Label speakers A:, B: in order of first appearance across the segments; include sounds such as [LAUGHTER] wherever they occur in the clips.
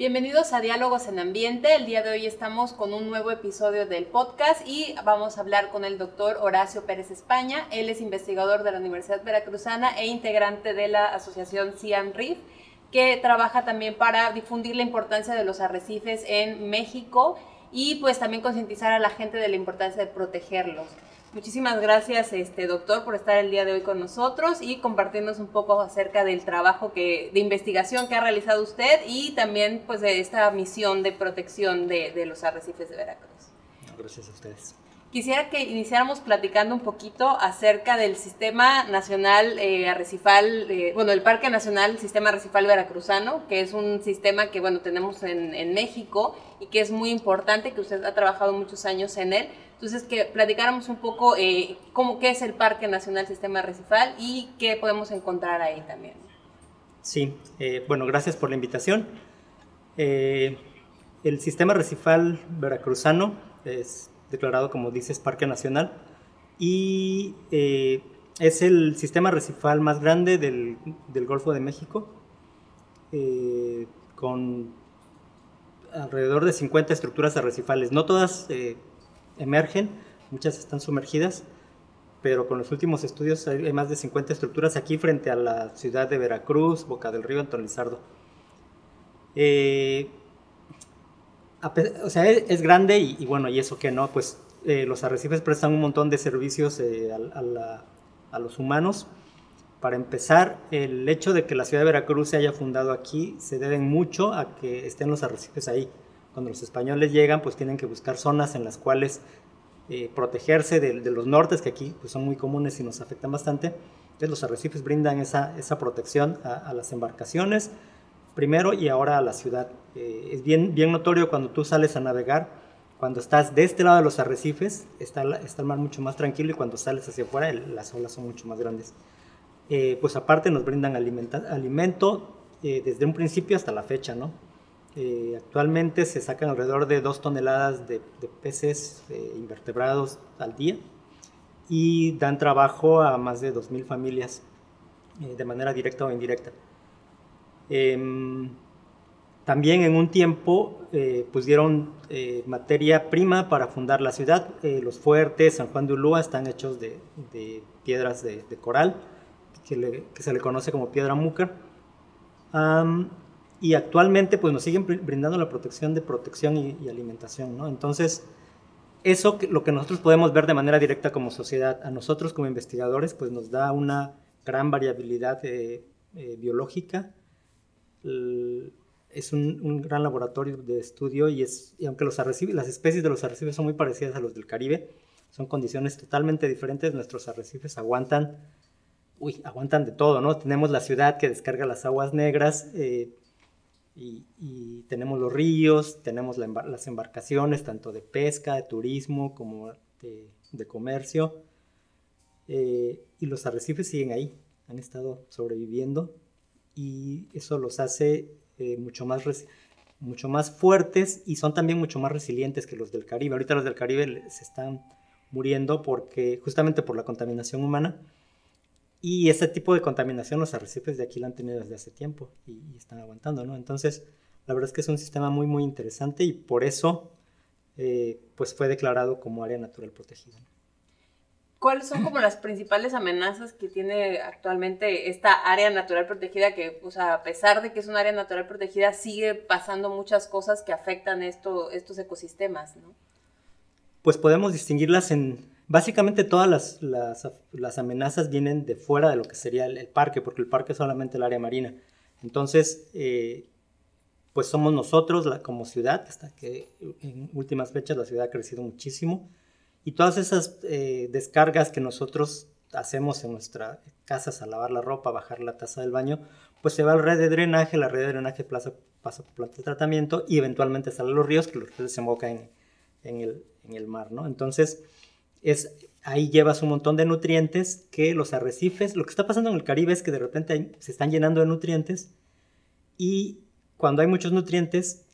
A: Bienvenidos a Diálogos en Ambiente. El día de hoy estamos con un nuevo episodio del podcast y vamos a hablar con el doctor Horacio Pérez España. Él es investigador de la Universidad Veracruzana e integrante de la asociación Cian Reef, que trabaja también para difundir la importancia de los arrecifes en México y pues también concientizar a la gente de la importancia de protegerlos. Muchísimas gracias, este doctor, por estar el día de hoy con nosotros y compartirnos un poco acerca del trabajo que, de investigación que ha realizado usted y también pues de esta misión de protección de, de los arrecifes de Veracruz.
B: Gracias a ustedes.
A: Quisiera que iniciáramos platicando un poquito acerca del Sistema Nacional eh, Arrecifal, eh, bueno, el Parque Nacional Sistema Arrecifal Veracruzano, que es un sistema que, bueno, tenemos en, en, México y que es muy importante, que usted ha trabajado muchos años en él. Entonces, que platicáramos un poco eh, cómo, qué es el Parque Nacional Sistema Arrecifal y qué podemos encontrar ahí también.
B: Sí, eh, bueno, gracias por la invitación. Eh, el Sistema Arrecifal Veracruzano es declarado, como dices, Parque Nacional y es el sistema arrecifal más grande del, del Golfo de México, con alrededor de 50 estructuras arrecifales. No todas emergen, muchas están sumergidas, pero con los últimos estudios hay más de 50 estructuras aquí frente a la ciudad de Veracruz, Boca del Río, Anton Lizardo. Eh, o sea, es, grande y, bueno, y eso que no, pues eh, los arrecifes prestan un montón de servicios eh, a, a, los humanos. Para empezar, el hecho de que la ciudad de Veracruz se haya fundado aquí se debe mucho a que estén los arrecifes ahí. Cuando los españoles llegan, pues tienen que buscar zonas en las cuales eh, protegerse de, de, los nortes, que aquí pues, son muy comunes y nos afectan bastante. Entonces los arrecifes brindan esa, esa protección a, a las embarcaciones, primero y ahora a la ciudad. Eh, es bien, bien notorio cuando tú sales a navegar, cuando estás de este lado de los arrecifes, está, está el mar mucho más tranquilo y cuando sales hacia afuera, el, las olas son mucho más grandes. Eh, pues aparte nos brindan alimenta, alimento eh, desde un principio hasta la fecha, ¿no? Eh, actualmente se sacan alrededor de dos toneladas de, peces invertebrados al día y dan trabajo a más de 2.000 familias de manera directa o indirecta. Eh, también en un tiempo eh, dieron eh, materia prima para fundar la ciudad. Eh, los fuertes, San Juan de Ulúa, están hechos de, piedras de, coral, que, se le conoce como piedra muca. Y actualmente pues nos siguen brindando la protección de protección y, y alimentación. ¿no? Entonces, eso lo que nosotros podemos ver de manera directa como sociedad, a nosotros como investigadores, pues nos da una gran variabilidad biológica es un, un, gran laboratorio de estudio y, es, y aunque los arrecifes, las especies de los arrecifes son muy parecidas a los del Caribe, son condiciones totalmente diferentes, nuestros arrecifes aguantan, uy, aguantan de todo, ¿no? Tenemos la ciudad que descarga las aguas negras eh, y, y, tenemos los ríos, tenemos la, las embarcaciones, tanto de pesca, de turismo, como de, de comercio, eh, y los arrecifes siguen ahí, han estado sobreviviendo y eso los hace eh, mucho, más mucho más fuertes y son también mucho más resilientes que los del Caribe. Ahorita los del Caribe se están muriendo porque justamente por la contaminación humana y ese tipo de contaminación los arrecifes de aquí la han tenido desde hace tiempo y, y están aguantando, ¿no? Entonces, la verdad es que es un sistema muy, muy interesante y por eso eh, pues fue declarado como área natural protegida.
A: ¿Cuáles son como las principales amenazas que tiene actualmente esta área natural protegida que, o sea, a pesar de que es un área natural protegida, sigue pasando muchas cosas que afectan esto, estos ecosistemas, ¿no?
B: Pues podemos distinguirlas en... Básicamente todas las, las, amenazas vienen de fuera de lo que sería el, parque, porque el parque es solamente el área marina. Entonces, eh, pues somos nosotros la, como ciudad, hasta que en últimas fechas la ciudad ha crecido muchísimo y todas esas eh, descargas que nosotros hacemos en nuestras casas a lavar la ropa, bajar la taza del baño, pues se va al red de drenaje, la red de drenaje pasa, pasa por planta de tratamiento y eventualmente salen los ríos que los ríos en, en, el, en el mar, ¿no? Entonces, es, ahí llevas un montón de nutrientes que los arrecifes, lo que está pasando en el Caribe es que de repente se están llenando de nutrientes y cuando hay muchos nutrientes,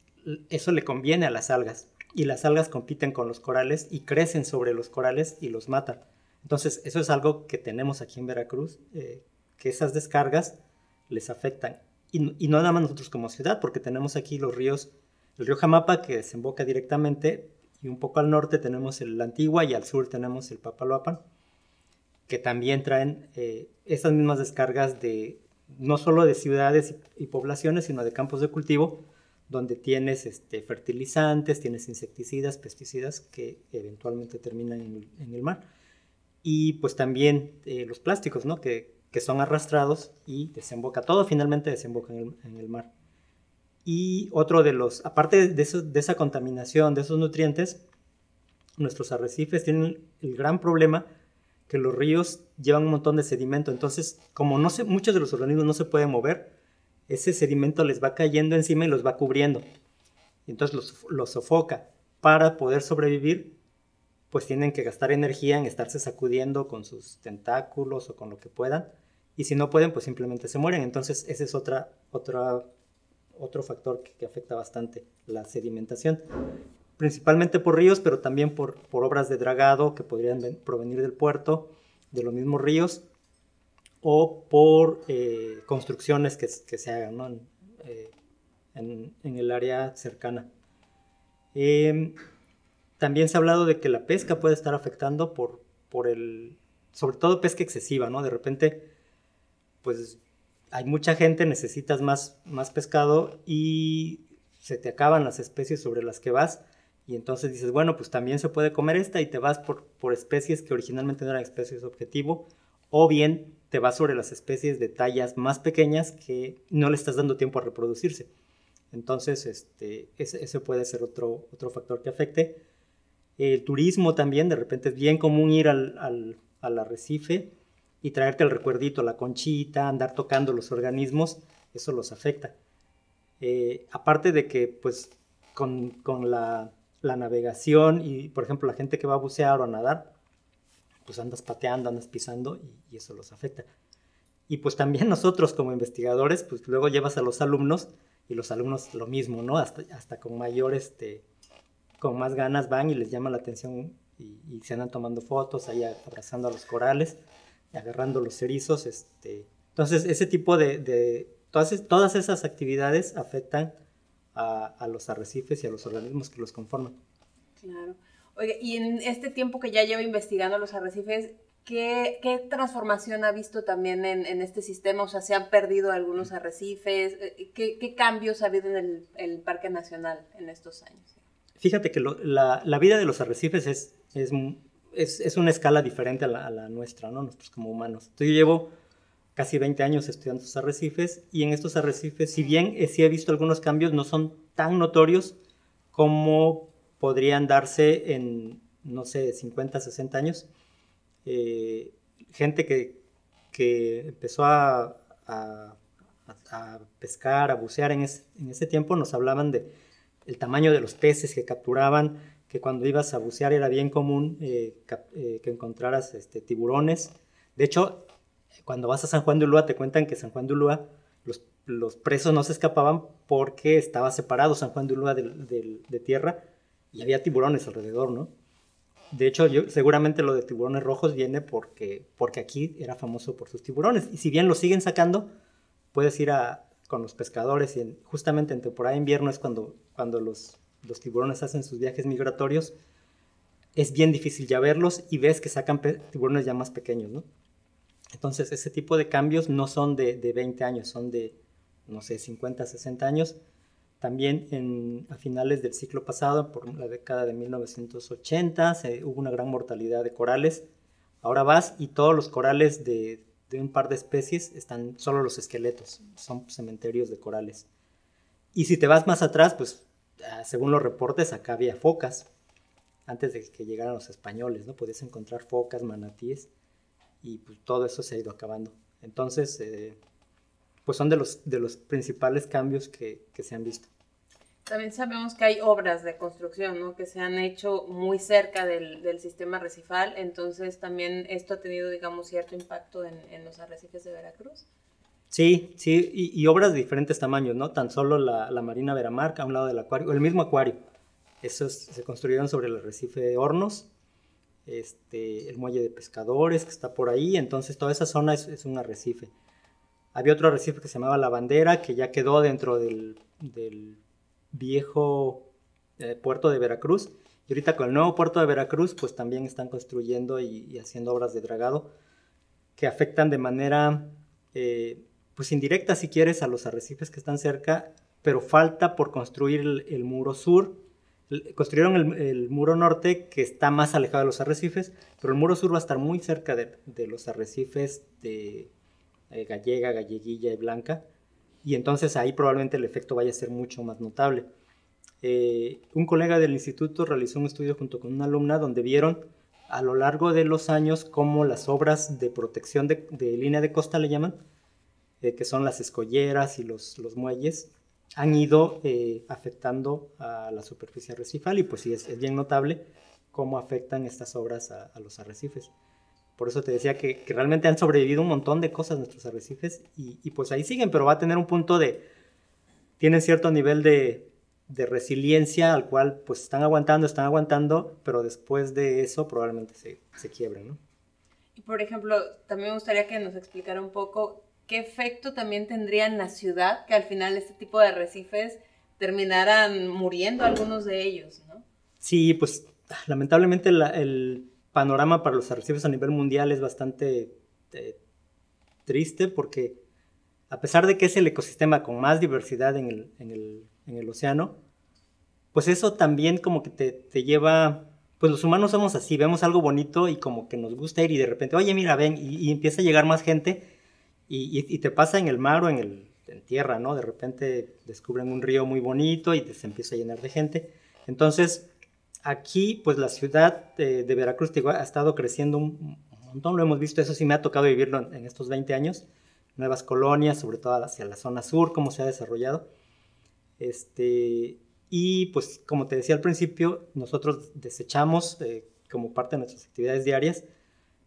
B: eso le conviene a las algas y las algas compiten con los corales y crecen sobre los corales y los matan. Entonces, eso es algo que tenemos aquí en Veracruz, eh, que esas descargas les afectan. Y, y, no nada más nosotros como ciudad, porque tenemos aquí los ríos, el río Jamapa que desemboca directamente, y un poco al norte tenemos el Antigua y al sur tenemos el Papaloapan, que también traen eh, esas mismas descargas de no solo de ciudades y, poblaciones, sino de campos de cultivo, donde tienes este, fertilizantes, tienes insecticidas, pesticidas que eventualmente terminan en el, mar y pues también eh, los plásticos, ¿no? Que, que, son arrastrados y desemboca, todo finalmente desemboca en el, mar. Y otro de los, aparte de, eso, de esa contaminación, de esos nutrientes, nuestros arrecifes tienen el gran problema que los ríos llevan un montón de sedimento, entonces como no se, muchos de los organismos no se pueden mover, ese sedimento les va cayendo encima y los va cubriendo. Entonces los, los sofoca. Para poder sobrevivir, pues tienen que gastar energía en estarse sacudiendo con sus tentáculos o con lo que puedan. Y si no pueden, pues simplemente se mueren. Entonces ese es otra, otra, otro factor que, afecta bastante la sedimentación. Principalmente por ríos, pero también por, obras de dragado que podrían provenir del puerto, de los mismos ríos, o por eh, construcciones que, se hagan ¿no? eh, en, en, el área cercana. Eh, también se ha hablado de que la pesca puede estar afectando por, por el, sobre todo pesca excesiva, ¿no? De repente, pues hay mucha gente, necesitas más, más pescado y se te acaban las especies sobre las que vas y entonces dices, bueno, pues también se puede comer esta y te vas por, por especies que originalmente no eran especies objetivo o bien te vas sobre las especies de tallas más pequeñas que no le estás dando tiempo a reproducirse. Entonces, este, ese, puede ser otro, otro factor que afecte. El turismo también, de repente es bien común ir al, al, al, arrecife y traerte el recuerdito, la conchita, andar tocando los organismos, eso los afecta. Eh, aparte de que, pues, con, con la, la, navegación y, por ejemplo, la gente que va a bucear o a nadar, pues andas pateando, andas pisando y, y eso los afecta. Y pues también [LAUGHS] nosotros como investigadores, pues luego llevas a los alumnos y los alumnos lo mismo, ¿no? Hasta, hasta con mayor este, con más ganas van y les llama la atención y, y, se andan tomando fotos ahí abrazando a los corales, agarrando los erizos. Este. Entonces, ese tipo de, de todas, todas, esas actividades afectan a, a, los arrecifes y a los organismos que los conforman.
A: Claro. Oye, y en este tiempo que ya llevo investigando los arrecifes, ¿Qué, ¿Qué, transformación ha visto también en, en, este sistema? O sea, ¿se han perdido algunos arrecifes? Eh, ¿Qué, qué cambios ha habido en el, el, Parque Nacional en estos años?
B: Fíjate que lo, la, la, vida de los arrecifes es, es, es, es una escala diferente a la, nuestra, ¿no? Nosotros como humanos. Entonces, yo llevo casi 20 años estudiando estos arrecifes y en estos arrecifes, si bien eh, sí he visto algunos cambios, no son tan notorios como podrían darse en, no sé, 50, 60 años. Eh, gente que, que empezó a, a, a, pescar, a bucear en, es, en ese tiempo, nos hablaban de el tamaño de los peces que capturaban, que cuando ibas a bucear era bien común eh, eh, que encontraras este, tiburones. De hecho, cuando vas a San Juan de Ulúa te cuentan que San Juan de Ulúa los, los presos no se escapaban porque estaba separado San Juan de Ulúa de, de, de tierra y había tiburones alrededor, ¿no? De hecho, yo, seguramente lo de tiburones rojos viene porque, porque aquí era famoso por sus tiburones. Y si bien lo siguen sacando, puedes ir a, con los pescadores y en, justamente en temporada de invierno es cuando, cuando los, los, tiburones hacen sus viajes migratorios, es bien difícil ya verlos y ves que sacan tiburones ya más pequeños, ¿no? Entonces ese tipo de cambios no son de, de 20 años, son de, no sé, 50, 60 años. También en, a finales del siglo pasado, por la década de 1980, se, hubo una gran mortalidad de corales. Ahora vas y todos los corales de, de un par de especies están solo los esqueletos, son cementerios de corales. Y si te vas más atrás, pues según los reportes, acá había focas, antes de que llegaran los españoles, ¿no? Podías encontrar focas, manatíes, y pues, todo eso se ha ido acabando. Entonces, eh, pues son de los, de los principales cambios que, que, se han visto.
A: También sabemos que hay obras de construcción, ¿no? Que se han hecho muy cerca del, del sistema recifal, entonces también esto ha tenido, digamos, cierto impacto en, en los arrecifes de Veracruz.
B: Sí, sí, y, obras de diferentes tamaños, ¿no? Tan solo la, Marina Veramarca a un lado del acuario, el mismo acuario. Esos se construyeron sobre el arrecife de Hornos, este, el muelle de pescadores que está por ahí, entonces toda esa zona es, un arrecife. Había otro arrecife que se llamaba La Bandera, que ya quedó dentro del, viejo eh, puerto de Veracruz. Y ahorita con el nuevo puerto de Veracruz, pues también están construyendo y, y haciendo obras de dragado que afectan de manera, eh, pues indirecta si quieres, a los arrecifes que están cerca, pero falta por construir el, muro sur construyeron el, muro norte que está más alejado de los arrecifes, pero el muro sur va a estar muy cerca de, de los arrecifes de eh, Gallega, Galleguilla y Blanca, y entonces ahí probablemente el efecto vaya a ser mucho más notable. Eh, un colega del instituto realizó un estudio junto con una alumna donde vieron a lo largo de los años cómo las obras de protección de línea de costa le llaman, eh, que son las escolleras y los, los muelles, han ido eh, afectando a la superficie arrecifal y pues sí, es, es bien notable cómo afectan estas obras a, a, los arrecifes. Por eso te decía que, que, realmente han sobrevivido un montón de cosas nuestros arrecifes y, y, pues ahí siguen, pero va a tener un punto de, tienen cierto nivel de, de resiliencia al cual pues están aguantando, están aguantando, pero después de eso probablemente se, se quiebren, ¿no?
A: Y por ejemplo, también me gustaría que nos explicara un poco qué efecto también tendría en la ciudad que al final este tipo de arrecifes terminaran muriendo algunos de ellos, ¿no?
B: Sí, pues lamentablemente la, el panorama para los arrecifes a nivel mundial es bastante eh, triste porque a pesar de que es el ecosistema con más diversidad en el, en el, en el océano, pues eso también como que te, te, lleva, pues los humanos somos así, vemos algo bonito y como que nos gusta ir y de repente, oye, mira, ven, y empieza a llegar más gente y, y, y, te pasa en el mar o en, el, en tierra, ¿no? De repente descubren un río muy bonito y se empieza a llenar de gente. Entonces, aquí, pues la ciudad de, de Veracruz digo, ha estado creciendo un, montón, lo hemos visto, eso sí me ha tocado vivirlo en, en, estos 20 años. Nuevas colonias, sobre todo hacia la zona sur, cómo se ha desarrollado. Este, y pues, como te decía al principio, nosotros desechamos eh, como parte de nuestras actividades diarias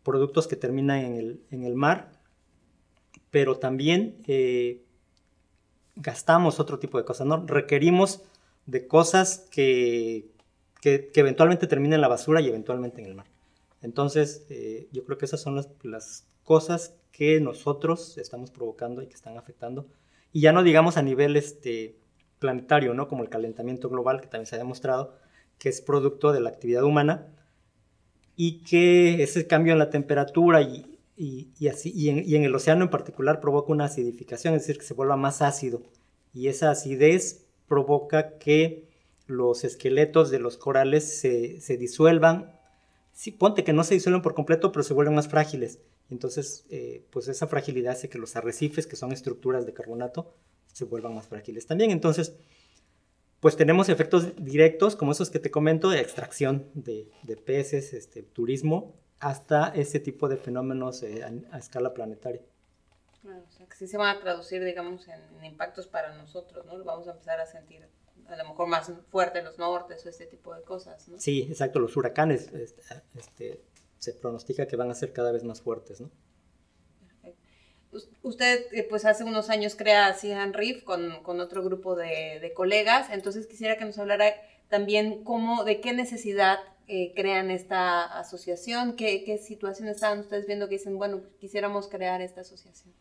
B: productos que terminan en el, en el mar pero también eh, gastamos otro tipo de cosas, ¿no? Requerimos de cosas que, que, que, eventualmente terminen en la basura y eventualmente en el mar. Entonces, eh, yo creo que esas son las, las, cosas que nosotros estamos provocando y que están afectando. Y ya no digamos a nivel este, planetario, ¿no? Como el calentamiento global, que también se ha demostrado que es producto de la actividad humana y que ese cambio en la temperatura y, y, así, y, en, el océano en particular provoca una acidificación, es decir, que se vuelva más ácido. Y esa acidez provoca que los esqueletos de los corales se, se disuelvan. Sí, ponte que no se disuelven por completo, pero se vuelven más frágiles. Entonces, eh, pues esa fragilidad hace que los arrecifes, que son estructuras de carbonato, se vuelvan más frágiles también. Entonces, pues tenemos efectos directos, como esos que te comento, de extracción de, de peces, este, turismo, hasta ese tipo de fenómenos eh, a, a, escala planetaria.
A: Claro, o sea, que sí se van a traducir, digamos, en, en, impactos para nosotros, ¿no? Lo vamos a empezar a sentir a lo mejor más fuerte en los nortes o este tipo de cosas, ¿no?
B: Sí, exacto, los huracanes este, este, se pronostica que van a ser cada vez más fuertes, ¿no?
A: Usted, eh, pues hace unos años crea Sihan Reef con, con otro grupo de, de colegas, entonces quisiera que nos hablara también cómo, de qué necesidad eh, crean esta asociación? ¿Qué, ¿Qué situación estaban ustedes viendo que dicen, bueno, quisiéramos crear esta asociación?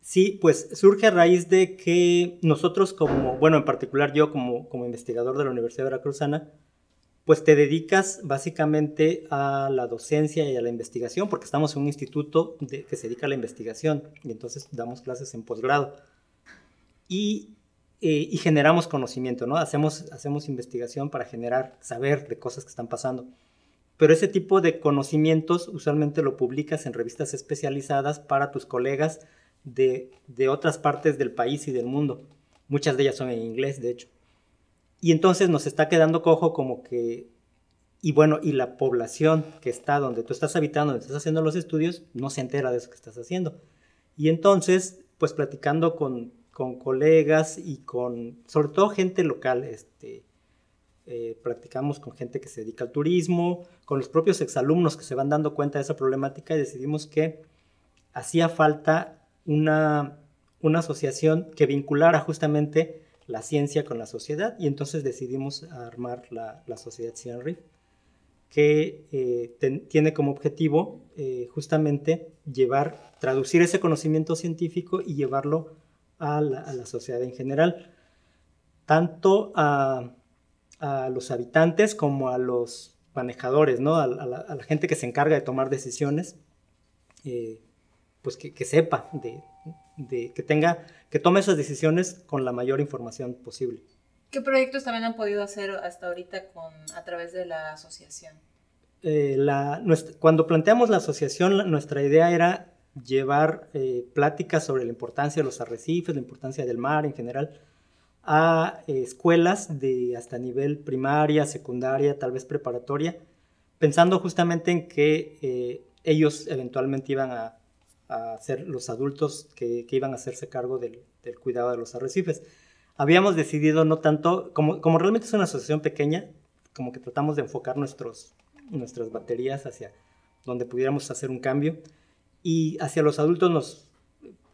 B: Sí, pues surge a raíz de que nosotros como, bueno, en particular yo como, como investigador de la Universidad Veracruzana, pues te dedicas básicamente a la docencia y a la investigación, porque estamos en un instituto de, que se dedica a la investigación y entonces damos clases en posgrado. Y eh, y generamos conocimiento, ¿no? Hacemos, hacemos investigación para generar saber de cosas que están pasando. Pero ese tipo de conocimientos usualmente lo publicas en revistas especializadas para tus colegas de, de otras partes del país y del mundo. Muchas de ellas son en inglés, de hecho. Y entonces nos está quedando cojo como que y bueno, y la población que está donde tú estás habitando, donde estás haciendo los estudios, no se entera de eso que estás haciendo. Y entonces, pues platicando con, con colegas y con, sobre todo gente local, este, eh, practicamos con gente que se dedica al turismo, con los propios exalumnos que se van dando cuenta de esa problemática y decidimos que hacía falta una, una asociación que vinculara justamente la ciencia con la sociedad y entonces decidimos armar la, la sociedad CIANRIF que eh, tiene como objetivo eh, justamente llevar, traducir ese conocimiento científico y llevarlo a la, sociedad en general, tanto a, los habitantes como a los manejadores, ¿no? a, la, gente que se encarga de tomar decisiones, eh, pues que, sepa, de, que tenga, que tome esas decisiones con la mayor información posible.
A: ¿Qué proyectos también han podido hacer hasta ahorita con, a través de la asociación?
B: Eh, la, cuando planteamos la asociación, nuestra idea era llevar eh, pláticas sobre la importancia de los arrecifes, la importancia del mar en general, a eh, escuelas de hasta nivel primaria, secundaria, tal vez preparatoria, pensando justamente en que ellos eventualmente iban a, ser los adultos que, iban a hacerse cargo del, del cuidado de los arrecifes habíamos decidido no tanto, como, como realmente es una asociación pequeña, como que tratamos de enfocar nuestros, nuestras baterías hacia donde pudiéramos hacer un cambio. Y hacia los adultos nos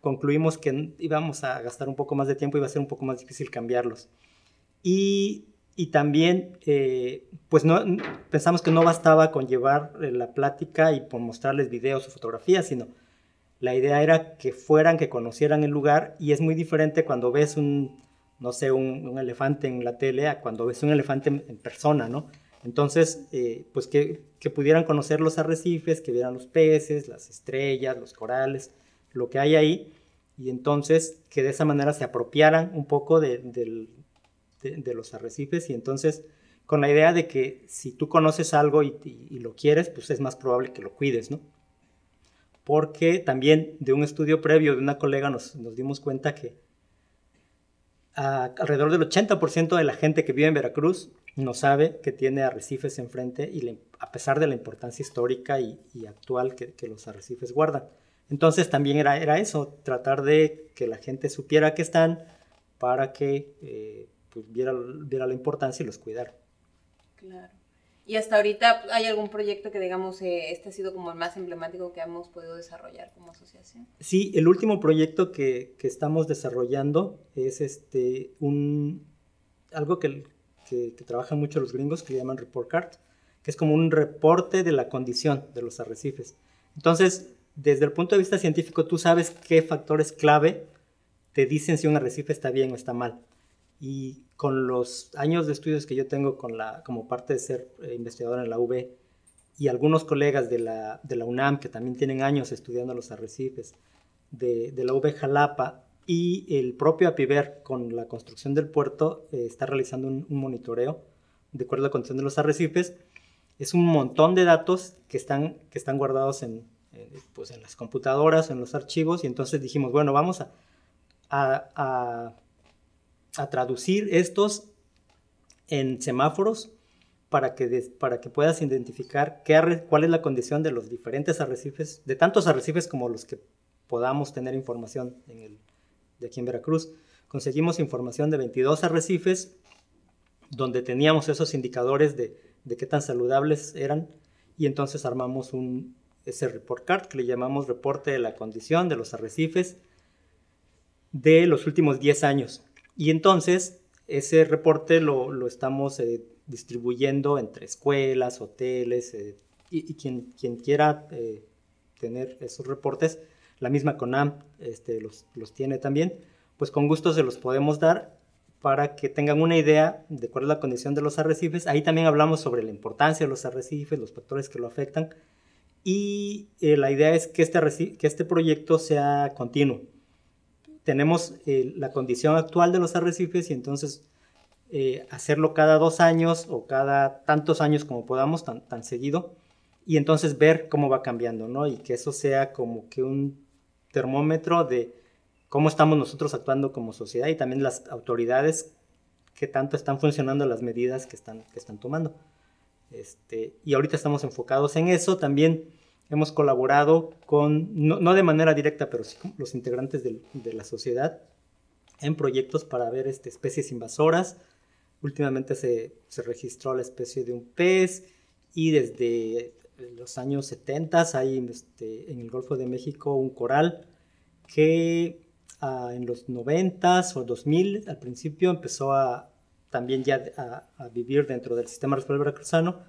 B: concluimos que íbamos a gastar un poco más de tiempo y iba a ser un poco más difícil cambiarlos. Y, y también, eh, pues no, pensamos que no bastaba con llevar eh, la plática y por mostrarles videos o fotografías, sino la idea era que fueran, que conocieran el lugar y es muy diferente cuando ves un, no sé, un, elefante en la tele a cuando ves un elefante en, persona, ¿no? Entonces, eh, pues que, pudieran conocer los arrecifes, que vieran los peces, las estrellas, los corales, lo que hay ahí, y entonces que de esa manera se apropiaran un poco de, los arrecifes, y entonces con la idea de que si tú conoces algo y, lo quieres, pues es más probable que lo cuides, ¿no? Porque también de un estudio previo de una colega nos dimos cuenta que alrededor del 80% de la gente que vive en Veracruz no sabe que tiene arrecifes enfrente y a pesar de la importancia histórica y, actual que, los arrecifes guardan. Entonces también era, era eso, tratar de que la gente supiera que están para que eh, pues, viera, viera la importancia y los cuidara.
A: Claro. Y hasta ahorita, ¿hay algún proyecto que digamos, eh, este ha sido como el más emblemático que hemos podido desarrollar como asociación?
B: Sí, el último proyecto que, que estamos desarrollando es este, un, algo que, que, trabajan mucho los gringos, que llaman report card, que es como un reporte de la condición de los arrecifes. Entonces, desde el punto de vista científico, tú sabes qué factores clave te dicen si un arrecife está bien o está mal. Y con los años de estudios que yo tengo con la, como parte de ser eh, investigador en la UB y algunos colegas de la, de la UNAM que también tienen años estudiando los arrecifes, de, de la UB Jalapa y el propio APIVER con la construcción del puerto eh, está realizando un, monitoreo de acuerdo a la condición de los arrecifes. Es un montón de datos que están, que están guardados en, pues en las computadoras, en los archivos y entonces dijimos, bueno, vamos a, a a traducir estos en semáforos para que, para que puedas identificar qué cuál es la condición de los diferentes arrecifes, de tantos arrecifes como los que podamos tener información en el, de aquí en Veracruz. Conseguimos información de 22 arrecifes donde teníamos esos indicadores de, de qué tan saludables eran y entonces armamos un, ese report card que le llamamos reporte de la condición de los arrecifes de los últimos 10 años. Y entonces ese reporte lo, estamos eh, distribuyendo entre escuelas, hoteles eh, y, quien, quien, quiera eh, tener esos reportes. La misma CONAM este, los, los, tiene también. Pues con gusto se los podemos dar para que tengan una idea de cuál es la condición de los arrecifes. Ahí también hablamos sobre la importancia de los arrecifes, los factores que lo afectan. Y la idea es que este, que este proyecto sea continuo tenemos eh, la condición actual de los arrecifes y entonces eh, hacerlo cada dos años o cada tantos años como podamos, tan, tan seguido, y entonces ver cómo va cambiando, ¿no? Y que eso sea como que un termómetro de cómo estamos nosotros actuando como sociedad y también las autoridades, qué tanto están funcionando las medidas que están, que están tomando. Este, y ahorita estamos enfocados en eso. También hemos colaborado con, no, de manera directa, pero sí con los integrantes de, la sociedad en proyectos para ver este, especies invasoras. Últimamente se, se, registró la especie de un pez y desde los años 70 hay este, en el Golfo de México un coral que ah, en los 90 o 2000 al principio empezó a también ya a, vivir dentro del sistema responsable veracruzano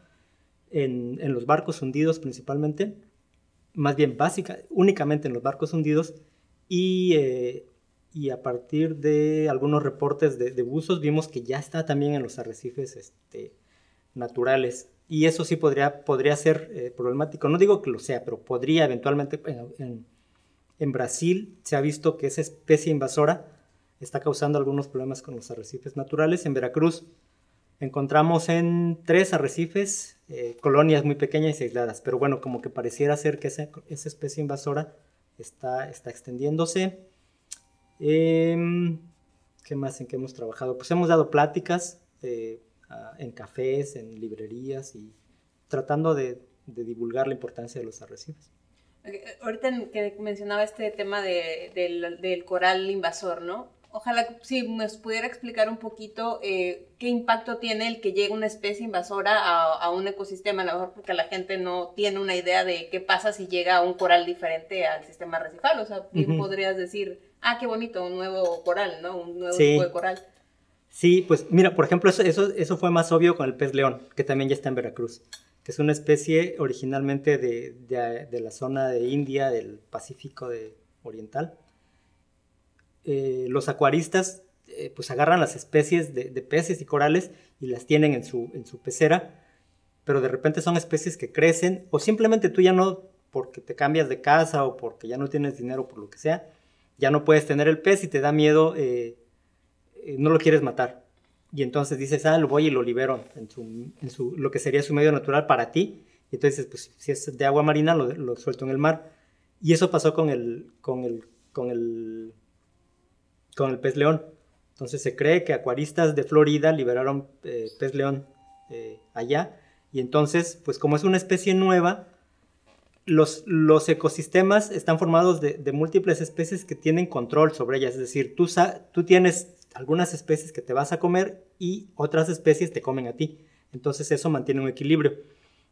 B: en, en los barcos hundidos principalmente más bien básica, únicamente en los barcos hundidos y, eh, y a partir de algunos reportes de, buzos vimos que ya está también en los arrecifes este, naturales y eso sí podría, podría ser eh, problemático. No digo que lo sea, pero podría eventualmente en, en, Brasil se ha visto que esa especie invasora está causando algunos problemas con los arrecifes naturales. En Veracruz encontramos en tres arrecifes eh, colonias muy pequeñas y aisladas, pero bueno, como que pareciera ser que esa, esa especie invasora está, está extendiéndose. Em, ¿Qué más en qué hemos trabajado? Pues hemos dado pláticas eh, en cafés, en librerías y tratando de, de, divulgar la importancia de los arrecifes.
A: Ahorita que mencionaba este tema de, del, del coral invasor, ¿no? Ojalá si me pudiera explicar un poquito eh, qué impacto tiene el que llegue una especie invasora a, un ecosistema, a lo mejor porque la gente no tiene una idea de qué pasa si llega un coral diferente al sistema recifal. O sea, podrías decir, ah, qué bonito, un nuevo coral, ¿no? Un nuevo tipo de coral.
B: Sí, pues mira, por ejemplo, eso, fue más obvio con el pez león, que también ya está en Veracruz, que es una especie originalmente de, la zona de India, del Pacífico de Oriental. Eh, los acuaristas eh, pues agarran las especies de, peces y corales y las tienen en su, en su pecera, pero de repente son especies que crecen o simplemente tú ya no, porque te cambias de casa o porque ya no tienes dinero por lo que sea, ya no puedes tener el pez y te da miedo, eh, no lo quieres matar. Y entonces dices, ah, lo voy y lo libero en, su, lo que sería su medio natural para ti. Y entonces, pues si es de agua marina, lo, lo suelto en el mar. Y eso pasó con el, con el, con el con el pez león. Entonces se cree que acuaristas de Florida liberaron eh, pez león eh, allá. Y entonces, pues como es una especie nueva, los, los ecosistemas están formados de, múltiples especies que tienen control sobre ellas. Es decir, tú, tú tienes algunas especies que te vas a comer y otras especies te comen a ti. Entonces eso mantiene un equilibrio.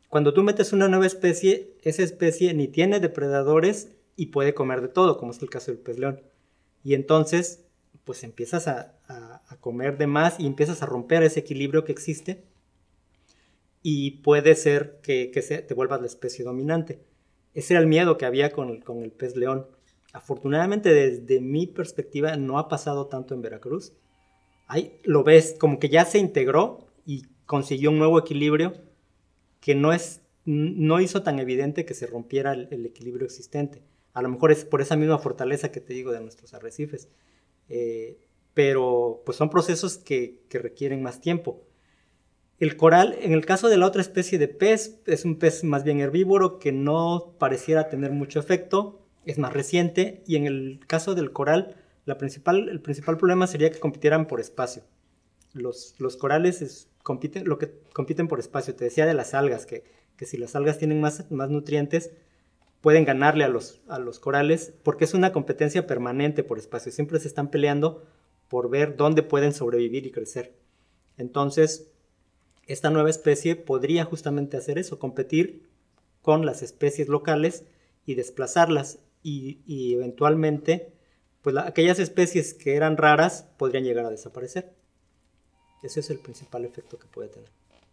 B: Cuando tú metes una nueva especie, esa especie ni tiene depredadores y puede comer de todo, como es el caso del pez león. Y entonces pues empiezas a, comer de más y empiezas a romper ese equilibrio que existe y puede ser que, te vuelvas la especie dominante. Ese era el miedo que había con el, pez león. Afortunadamente, desde mi perspectiva, no ha pasado tanto en Veracruz. Ahí lo ves, como que ya se integró y consiguió un nuevo equilibrio que no, es, no hizo tan evidente que se rompiera el, equilibrio existente. A lo mejor es por esa misma fortaleza que te digo de nuestros arrecifes. Eh, pero pues son procesos que, requieren más tiempo. El coral, en el caso de la otra especie de pez, es un pez más bien herbívoro que no pareciera tener mucho efecto, es más reciente, y en el caso del coral, la principal, el principal problema sería que compitieran por espacio. Los, los corales compiten, lo que compiten por espacio. Te decía de las algas, que, que si las algas tienen más, más nutrientes, pueden ganarle a los, a los corales porque es una competencia permanente por espacio. Siempre se están peleando por ver dónde pueden sobrevivir y crecer. Entonces, esta nueva especie podría justamente hacer eso, competir con las especies locales y desplazarlas y, eventualmente, pues aquellas especies que eran raras podrían llegar a desaparecer. Ese es el principal efecto que puede tener.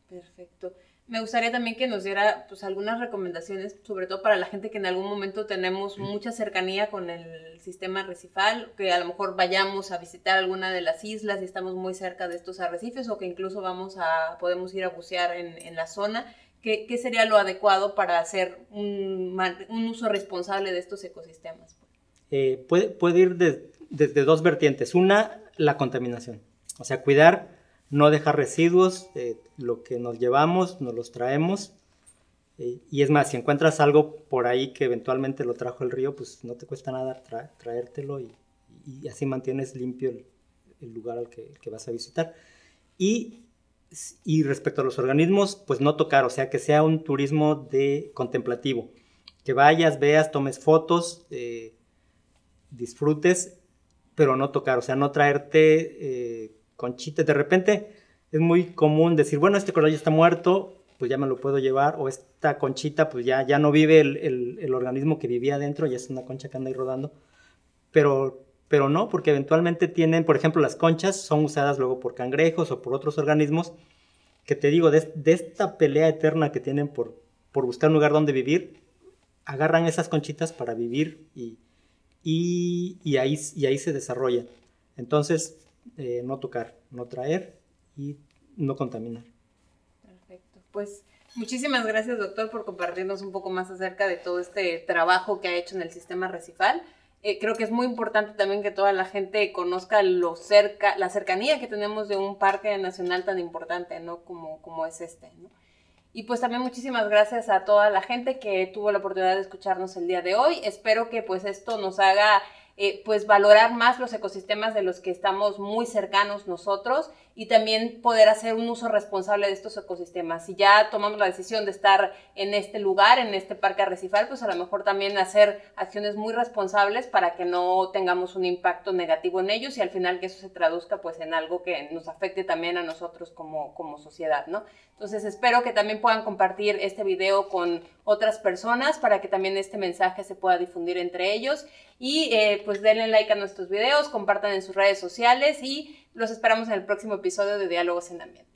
A: Perfecto. Me gustaría también que nos diera pues, algunas recomendaciones, sobre todo para la gente que en algún momento tenemos mucha cercanía con el sistema recifal, que a lo mejor vayamos a visitar alguna de las islas y estamos muy cerca de estos arrecifes o que incluso vamos a, podemos ir a bucear en, la zona. ¿Qué, sería lo adecuado para hacer un, uso responsable de estos ecosistemas?
B: Eh, puede, puede, ir desde dos vertientes. Una, la contaminación. O sea, cuidar no dejar residuos, eh, lo que nos llevamos, nos los traemos. Eh, y es más, si encuentras algo por ahí que eventualmente lo trajo el río, pues no te cuesta nada traértelo y, así mantienes limpio el, lugar al que, vas a visitar. Y y respecto a los organismos, pues no tocar, o sea, que sea un turismo de contemplativo, que vayas, veas, tomes fotos, eh, disfrutes, pero no tocar, o sea, no traerte eh, conchitas. De repente es muy común decir, bueno, este coral ya está muerto, pues ya me lo puedo llevar, o esta conchita, pues ya, ya no vive el, el, organismo que vivía adentro, ya es una concha que anda ahí rodando, pero, pero no, porque eventualmente tienen, por ejemplo, las conchas son usadas luego por cangrejos o por otros organismos, que te digo, de, esta pelea eterna que tienen por, por buscar un lugar donde vivir, agarran esas conchitas para vivir y, y, ahí, y ahí se desarrollan. Entonces, eh, no tocar, no traer y no contaminar
A: pues muchísimas gracias doctor por compartirnos un poco más acerca de todo este trabajo que ha hecho en el sistema recifal. Eh, creo que es muy importante también que toda la gente conozca lo cerca, la cercanía que tenemos de un parque nacional tan importante, ¿no? Como, como es este. Y pues también muchísimas gracias a toda la gente que tuvo la oportunidad de escucharnos el día de hoy. Espero que pues esto nos haga eh, pues valorar más los ecosistemas de los que estamos muy cercanos nosotros y también poder hacer un uso responsable de estos ecosistemas. Si ya tomamos la decisión de estar en este lugar, en este parque arrecifal, pues a lo mejor también hacer acciones muy responsables para que no tengamos un impacto negativo en ellos y al final que eso se traduzca pues en algo que nos afecte también a nosotros como, como sociedad, ¿no? Entonces espero que también puedan compartir este video con otras personas para que también este mensaje se pueda difundir entre ellos y eh, pues denle like a nuestros videos, compartan en sus redes sociales y los esperamos en el próximo episodio de Diálogos en Ambiente.